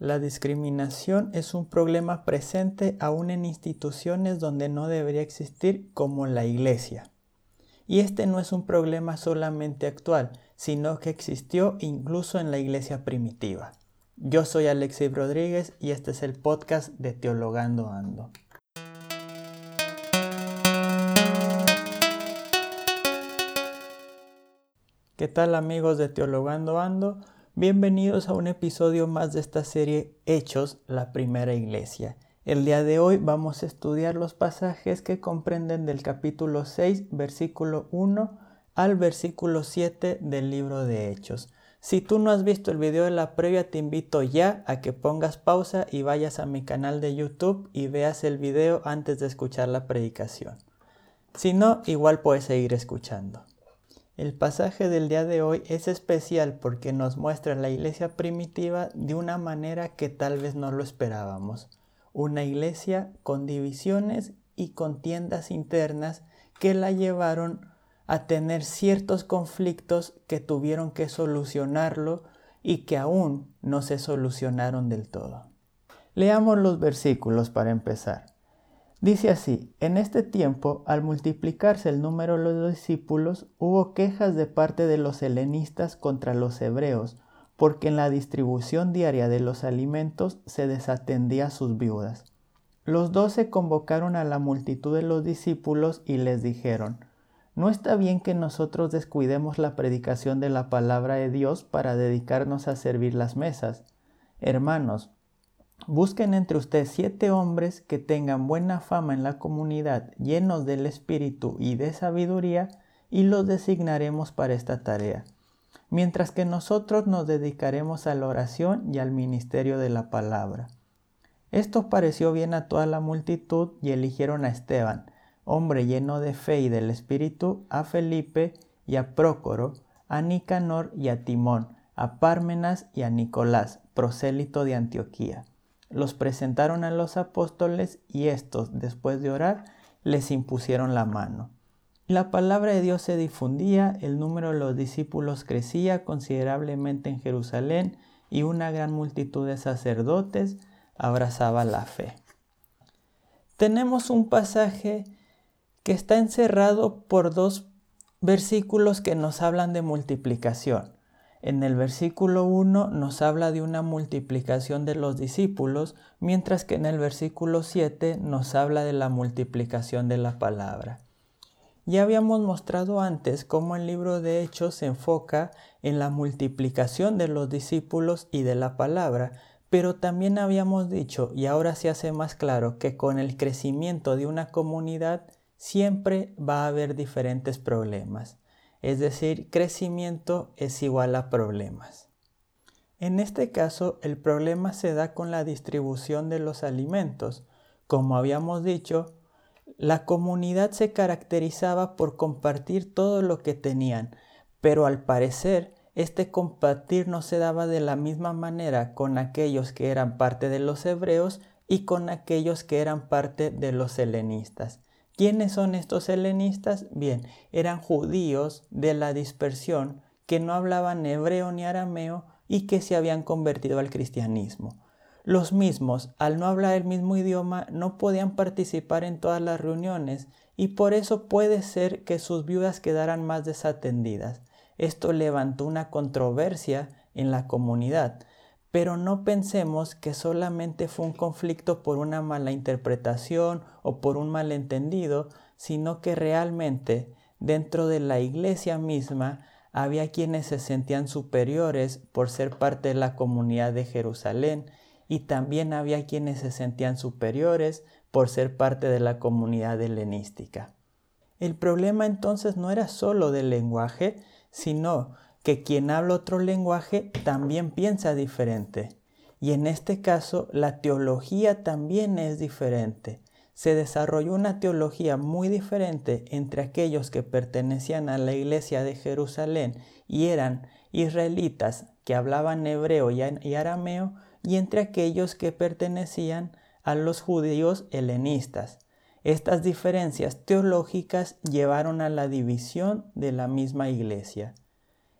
La discriminación es un problema presente aún en instituciones donde no debería existir como la iglesia. Y este no es un problema solamente actual, sino que existió incluso en la iglesia primitiva. Yo soy Alexis Rodríguez y este es el podcast de Teologando Ando. ¿Qué tal amigos de Teologando Ando? Bienvenidos a un episodio más de esta serie Hechos, la primera iglesia. El día de hoy vamos a estudiar los pasajes que comprenden del capítulo 6, versículo 1 al versículo 7 del libro de Hechos. Si tú no has visto el video de la previa, te invito ya a que pongas pausa y vayas a mi canal de YouTube y veas el video antes de escuchar la predicación. Si no, igual puedes seguir escuchando. El pasaje del día de hoy es especial porque nos muestra la iglesia primitiva de una manera que tal vez no lo esperábamos. Una iglesia con divisiones y contiendas internas que la llevaron a tener ciertos conflictos que tuvieron que solucionarlo y que aún no se solucionaron del todo. Leamos los versículos para empezar. Dice así, en este tiempo, al multiplicarse el número de los discípulos, hubo quejas de parte de los helenistas contra los hebreos, porque en la distribución diaria de los alimentos se desatendía a sus viudas. Los doce convocaron a la multitud de los discípulos y les dijeron, No está bien que nosotros descuidemos la predicación de la palabra de Dios para dedicarnos a servir las mesas. Hermanos, Busquen entre ustedes siete hombres que tengan buena fama en la comunidad, llenos del espíritu y de sabiduría, y los designaremos para esta tarea, mientras que nosotros nos dedicaremos a la oración y al ministerio de la palabra. Esto pareció bien a toda la multitud y eligieron a Esteban, hombre lleno de fe y del espíritu, a Felipe y a Prócoro, a Nicanor y a Timón, a Pármenas y a Nicolás, prosélito de Antioquía los presentaron a los apóstoles y estos, después de orar, les impusieron la mano. La palabra de Dios se difundía, el número de los discípulos crecía considerablemente en Jerusalén y una gran multitud de sacerdotes abrazaba la fe. Tenemos un pasaje que está encerrado por dos versículos que nos hablan de multiplicación. En el versículo 1 nos habla de una multiplicación de los discípulos, mientras que en el versículo 7 nos habla de la multiplicación de la palabra. Ya habíamos mostrado antes cómo el libro de Hechos se enfoca en la multiplicación de los discípulos y de la palabra, pero también habíamos dicho, y ahora se hace más claro, que con el crecimiento de una comunidad siempre va a haber diferentes problemas es decir, crecimiento es igual a problemas. En este caso, el problema se da con la distribución de los alimentos. Como habíamos dicho, la comunidad se caracterizaba por compartir todo lo que tenían, pero al parecer este compartir no se daba de la misma manera con aquellos que eran parte de los hebreos y con aquellos que eran parte de los helenistas. ¿Quiénes son estos helenistas? Bien, eran judíos de la dispersión que no hablaban hebreo ni arameo y que se habían convertido al cristianismo. Los mismos, al no hablar el mismo idioma, no podían participar en todas las reuniones y por eso puede ser que sus viudas quedaran más desatendidas. Esto levantó una controversia en la comunidad, pero no pensemos que solamente fue un conflicto por una mala interpretación o por un malentendido, sino que realmente dentro de la iglesia misma había quienes se sentían superiores por ser parte de la comunidad de Jerusalén y también había quienes se sentían superiores por ser parte de la comunidad helenística. El problema entonces no era solo del lenguaje, sino que quien habla otro lenguaje también piensa diferente. Y en este caso la teología también es diferente. Se desarrolló una teología muy diferente entre aquellos que pertenecían a la iglesia de Jerusalén y eran israelitas que hablaban hebreo y arameo y entre aquellos que pertenecían a los judíos helenistas. Estas diferencias teológicas llevaron a la división de la misma iglesia.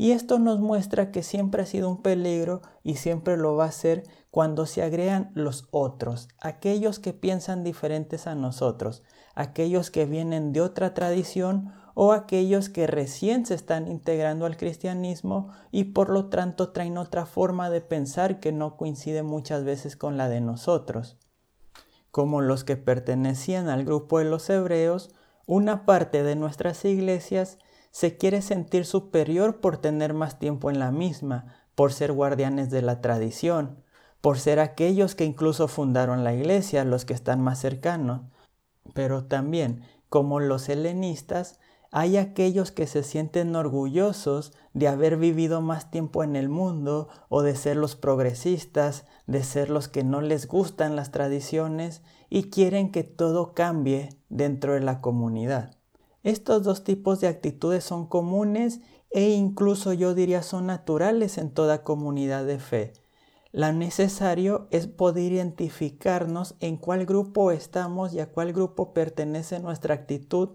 Y esto nos muestra que siempre ha sido un peligro y siempre lo va a ser cuando se agregan los otros, aquellos que piensan diferentes a nosotros, aquellos que vienen de otra tradición o aquellos que recién se están integrando al cristianismo y por lo tanto traen otra forma de pensar que no coincide muchas veces con la de nosotros. Como los que pertenecían al grupo de los hebreos, una parte de nuestras iglesias se quiere sentir superior por tener más tiempo en la misma, por ser guardianes de la tradición, por ser aquellos que incluso fundaron la iglesia, los que están más cercanos. Pero también, como los helenistas, hay aquellos que se sienten orgullosos de haber vivido más tiempo en el mundo o de ser los progresistas, de ser los que no les gustan las tradiciones y quieren que todo cambie dentro de la comunidad. Estos dos tipos de actitudes son comunes e incluso yo diría son naturales en toda comunidad de fe. Lo necesario es poder identificarnos en cuál grupo estamos y a cuál grupo pertenece nuestra actitud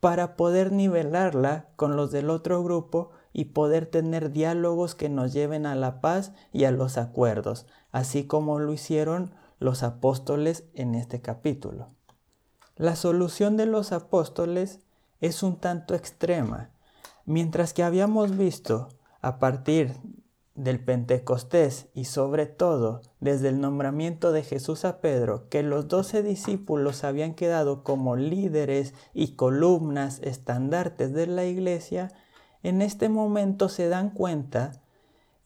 para poder nivelarla con los del otro grupo y poder tener diálogos que nos lleven a la paz y a los acuerdos, así como lo hicieron los apóstoles en este capítulo. La solución de los apóstoles es un tanto extrema. Mientras que habíamos visto a partir del Pentecostés y sobre todo desde el nombramiento de Jesús a Pedro que los doce discípulos habían quedado como líderes y columnas estandartes de la iglesia, en este momento se dan cuenta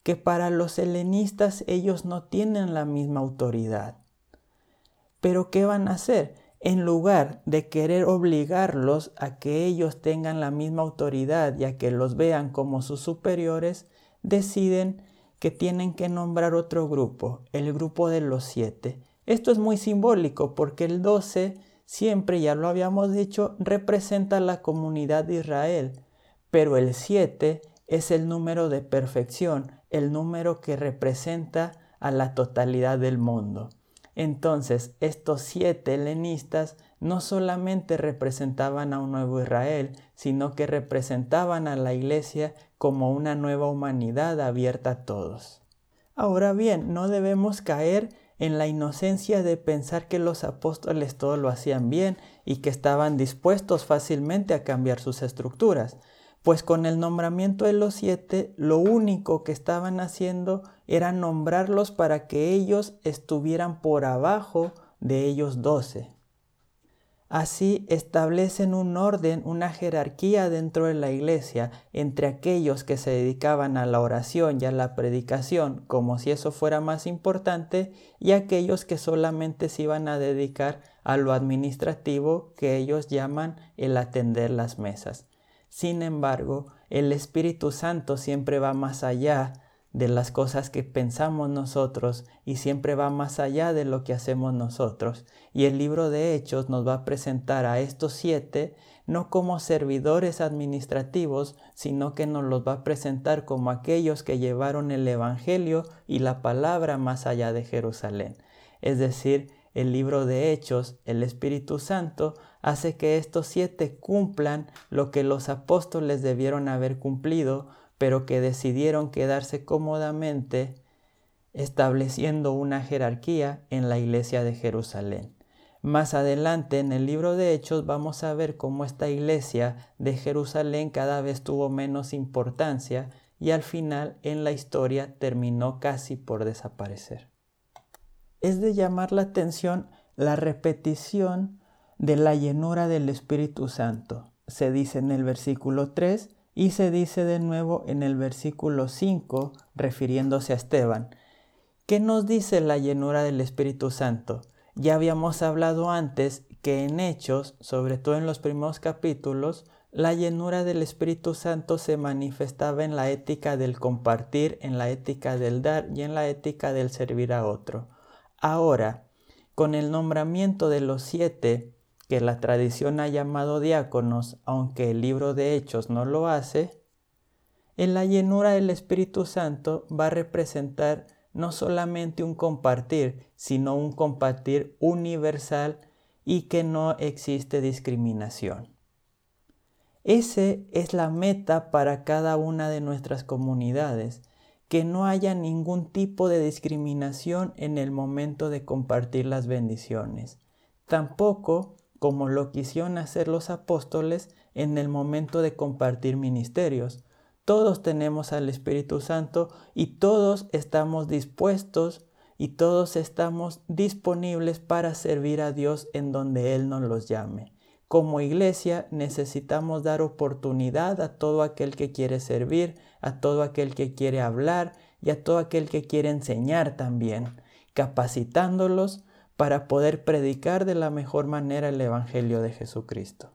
que para los helenistas ellos no tienen la misma autoridad. Pero ¿qué van a hacer? En lugar de querer obligarlos a que ellos tengan la misma autoridad y a que los vean como sus superiores, deciden que tienen que nombrar otro grupo, el grupo de los siete. Esto es muy simbólico porque el doce siempre, ya lo habíamos dicho, representa la comunidad de Israel, pero el siete es el número de perfección, el número que representa a la totalidad del mundo. Entonces, estos siete helenistas no solamente representaban a un nuevo Israel, sino que representaban a la iglesia como una nueva humanidad abierta a todos. Ahora bien, no debemos caer en la inocencia de pensar que los apóstoles todo lo hacían bien y que estaban dispuestos fácilmente a cambiar sus estructuras pues con el nombramiento de los siete lo único que estaban haciendo era nombrarlos para que ellos estuvieran por abajo de ellos doce. Así establecen un orden, una jerarquía dentro de la iglesia entre aquellos que se dedicaban a la oración y a la predicación como si eso fuera más importante y aquellos que solamente se iban a dedicar a lo administrativo que ellos llaman el atender las mesas. Sin embargo, el Espíritu Santo siempre va más allá de las cosas que pensamos nosotros y siempre va más allá de lo que hacemos nosotros. Y el libro de Hechos nos va a presentar a estos siete no como servidores administrativos, sino que nos los va a presentar como aquellos que llevaron el Evangelio y la palabra más allá de Jerusalén. Es decir, el libro de Hechos, el Espíritu Santo, hace que estos siete cumplan lo que los apóstoles debieron haber cumplido, pero que decidieron quedarse cómodamente estableciendo una jerarquía en la iglesia de Jerusalén. Más adelante en el libro de Hechos vamos a ver cómo esta iglesia de Jerusalén cada vez tuvo menos importancia y al final en la historia terminó casi por desaparecer es de llamar la atención la repetición de la llenura del Espíritu Santo. Se dice en el versículo 3 y se dice de nuevo en el versículo 5 refiriéndose a Esteban. ¿Qué nos dice la llenura del Espíritu Santo? Ya habíamos hablado antes que en Hechos, sobre todo en los primeros capítulos, la llenura del Espíritu Santo se manifestaba en la ética del compartir, en la ética del dar y en la ética del servir a otro. Ahora, con el nombramiento de los siete, que la tradición ha llamado diáconos, aunque el libro de Hechos no lo hace, en la llenura del Espíritu Santo va a representar no solamente un compartir, sino un compartir universal y que no existe discriminación. Ese es la meta para cada una de nuestras comunidades, que no haya ningún tipo de discriminación en el momento de compartir las bendiciones. Tampoco como lo quisieron hacer los apóstoles en el momento de compartir ministerios. Todos tenemos al Espíritu Santo y todos estamos dispuestos y todos estamos disponibles para servir a Dios en donde Él nos los llame. Como iglesia necesitamos dar oportunidad a todo aquel que quiere servir, a todo aquel que quiere hablar y a todo aquel que quiere enseñar también, capacitándolos para poder predicar de la mejor manera el Evangelio de Jesucristo.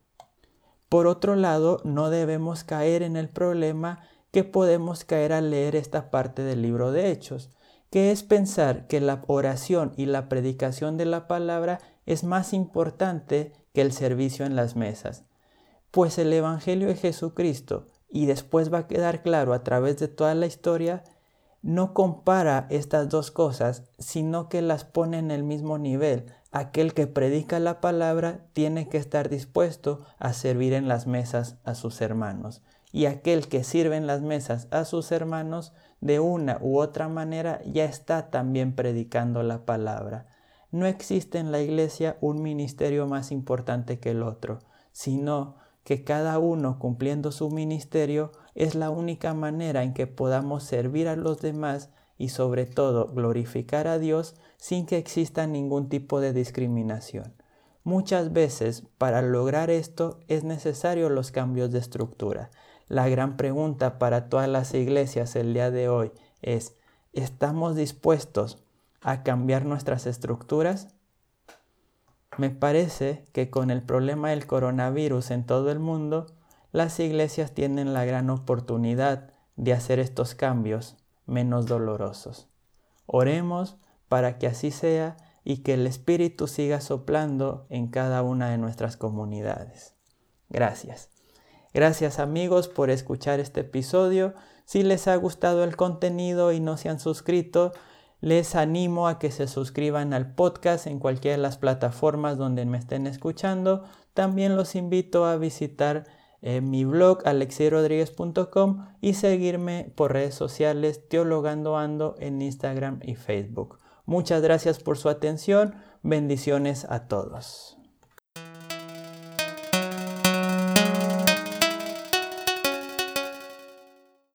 Por otro lado, no debemos caer en el problema que podemos caer al leer esta parte del libro de Hechos, que es pensar que la oración y la predicación de la palabra es más importante que el servicio en las mesas. Pues el Evangelio de Jesucristo, y después va a quedar claro a través de toda la historia, no compara estas dos cosas, sino que las pone en el mismo nivel. Aquel que predica la palabra tiene que estar dispuesto a servir en las mesas a sus hermanos. Y aquel que sirve en las mesas a sus hermanos, de una u otra manera, ya está también predicando la palabra. No existe en la iglesia un ministerio más importante que el otro, sino que cada uno cumpliendo su ministerio es la única manera en que podamos servir a los demás y sobre todo glorificar a Dios sin que exista ningún tipo de discriminación. Muchas veces para lograr esto es necesario los cambios de estructura. La gran pregunta para todas las iglesias el día de hoy es, ¿estamos dispuestos a cambiar nuestras estructuras? Me parece que con el problema del coronavirus en todo el mundo, las iglesias tienen la gran oportunidad de hacer estos cambios menos dolorosos. Oremos para que así sea y que el Espíritu siga soplando en cada una de nuestras comunidades. Gracias. Gracias amigos por escuchar este episodio. Si les ha gustado el contenido y no se han suscrito, les animo a que se suscriban al podcast en cualquiera de las plataformas donde me estén escuchando. También los invito a visitar eh, mi blog alexierodríguez.com y seguirme por redes sociales Teologando Ando en Instagram y Facebook. Muchas gracias por su atención. Bendiciones a todos.